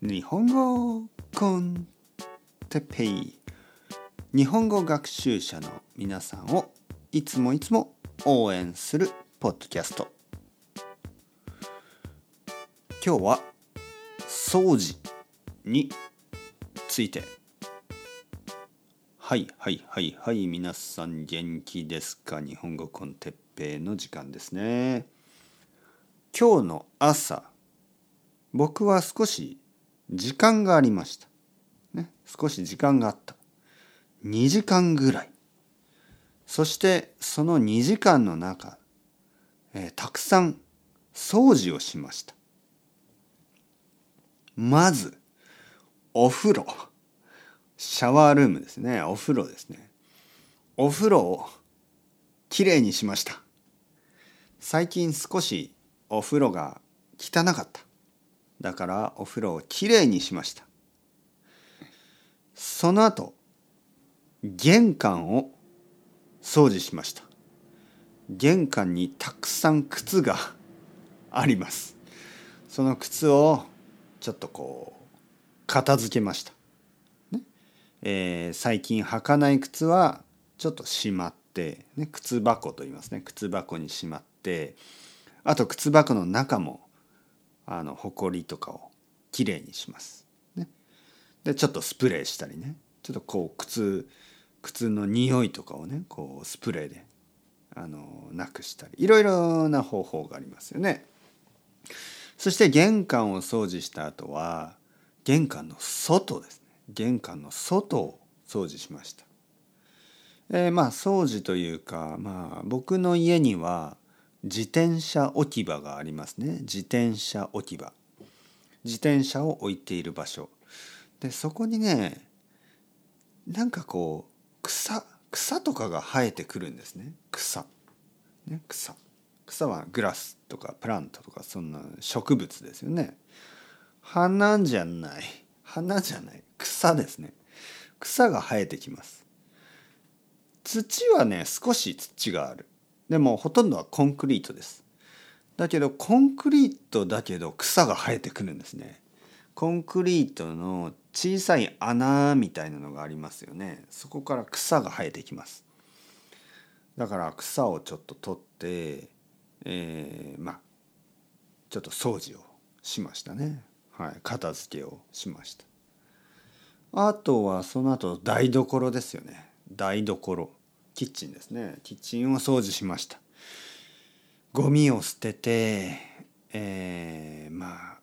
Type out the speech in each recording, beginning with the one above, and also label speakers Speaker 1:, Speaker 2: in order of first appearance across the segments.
Speaker 1: 日本語コンテペイ。日本語学習者の皆さんをいつもいつも応援するポッドキャスト。今日は掃除について。はいはいはいはい皆さん元気ですか？日本語コンテッペイの時間ですね。今日の朝僕は少し時間がありました。ね、少し時間があった。2時間ぐらい。そしてその2時間の中、えー、たくさん掃除をしました。まず、お風呂。シャワールームですね。お風呂ですね。お風呂をきれいにしました。最近少しお風呂が汚かった。だからお風呂をきれいにしました。その後玄関を掃除しました。玄関にたくさん靴があります。その靴をちょっとこう片付けました、ね。えー、最近履かない靴はちょっとしまって、ね、靴箱と言いますね。靴箱にしまってあと靴箱の中もあの埃とかをきれいにします。ね、でちょっとスプレーしたりねちょっとこう靴靴の匂いとかをねこうスプレーであのなくしたりいろいろな方法がありますよね。そして玄関を掃除した後は玄関の外ですね玄関の外を掃除しました。えー、まあ掃除というかまあ僕の家には自転車置き場がありますね。自転車置き場。自転車を置いている場所。でそこにねなんかこう草草とかが生えてくるんですね。草。ね草。草はグラスとかプラントとかそんな植物ですよね。花じゃない。花じゃない。草ですね。草が生えてきます。土はね少し土がある。でもほとんどはコンクリートです。だけどコンクリートだけど草が生えてくるんですね。コンクリートの小さい穴みたいなのがありますよね。そこから草が生えてきます。だから草をちょっと取って、えー、まあちょっと掃除をしましたね。はい、片付けをしました。あとはその後台所ですよね。台所。キッチンですね。キッチンを掃除しました。ゴミを捨ててえー、ま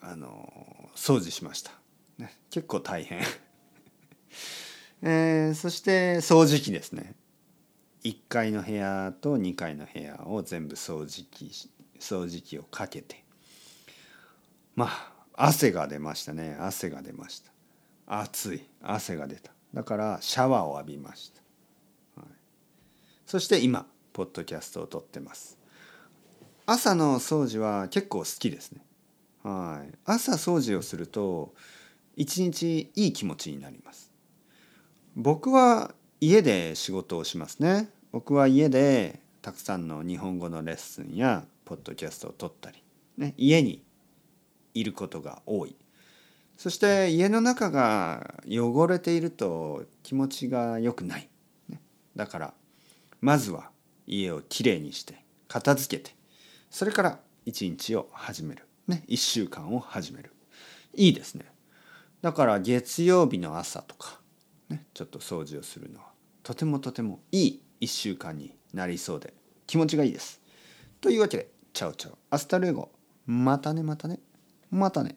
Speaker 1: ああの掃除しました、ね、結構大変。えー、そして掃除機ですね。1階の部屋と2階の部屋を全部掃除機掃除機をかけて。まあ汗が出ましたね。汗が出ました。暑い。汗が出た。だからシャワーを浴びました。そして今ポッドキャストを撮ってます。朝の掃除は結構好きですね。はい。朝掃除をすると一日いい気持ちになります。僕は家で仕事をしますね。僕は家でたくさんの日本語のレッスンやポッドキャストを撮ったり、ね、家にいることが多い。そして家の中が汚れていると気持ちが良くない、ね、だからまずは家をきれいにして片付けてそれから一日を始める。ね1週間を始める。いいですね。だから月曜日の朝とか、ね、ちょっと掃除をするのはとてもとてもいい1週間になりそうで気持ちがいいです。というわけでチャオチャオ。 Hasta luego。またねまたね。またね。